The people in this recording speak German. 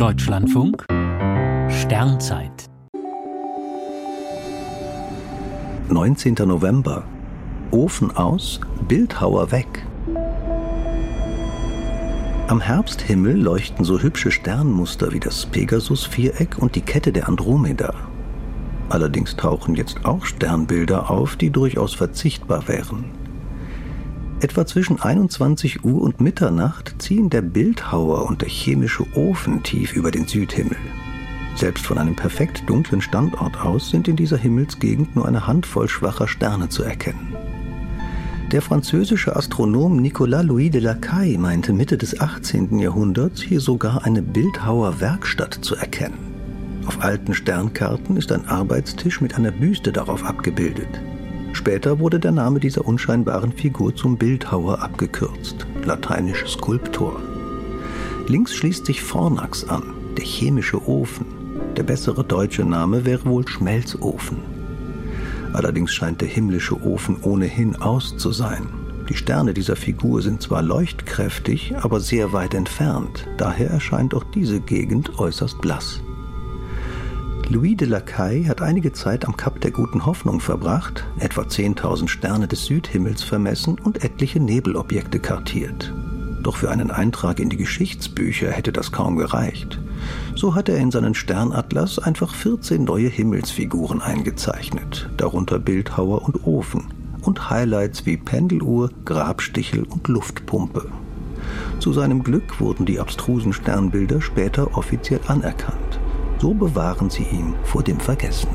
Deutschlandfunk Sternzeit 19. November. Ofen aus, Bildhauer weg. Am Herbsthimmel leuchten so hübsche Sternmuster wie das Pegasus-Viereck und die Kette der Andromeda. Allerdings tauchen jetzt auch Sternbilder auf, die durchaus verzichtbar wären. Etwa zwischen 21 Uhr und Mitternacht ziehen der Bildhauer und der chemische Ofen tief über den Südhimmel. Selbst von einem perfekt dunklen Standort aus sind in dieser Himmelsgegend nur eine Handvoll schwacher Sterne zu erkennen. Der französische Astronom Nicolas Louis de Lacaille meinte Mitte des 18. Jahrhunderts hier sogar eine Bildhauerwerkstatt zu erkennen. Auf alten Sternkarten ist ein Arbeitstisch mit einer Büste darauf abgebildet. Später wurde der Name dieser unscheinbaren Figur zum Bildhauer abgekürzt, lateinisch Skulptor. Links schließt sich Fornax an, der chemische Ofen. Der bessere deutsche Name wäre wohl Schmelzofen. Allerdings scheint der himmlische Ofen ohnehin aus zu sein. Die Sterne dieser Figur sind zwar leuchtkräftig, aber sehr weit entfernt, daher erscheint auch diese Gegend äußerst blass. Louis de Lacaille hat einige Zeit am Kap der Guten Hoffnung verbracht, etwa 10.000 Sterne des Südhimmels vermessen und etliche Nebelobjekte kartiert. Doch für einen Eintrag in die Geschichtsbücher hätte das kaum gereicht. So hat er in seinen Sternatlas einfach 14 neue Himmelsfiguren eingezeichnet, darunter Bildhauer und Ofen und Highlights wie Pendeluhr, Grabstichel und Luftpumpe. Zu seinem Glück wurden die abstrusen Sternbilder später offiziell anerkannt. So bewahren sie ihn vor dem Vergessen.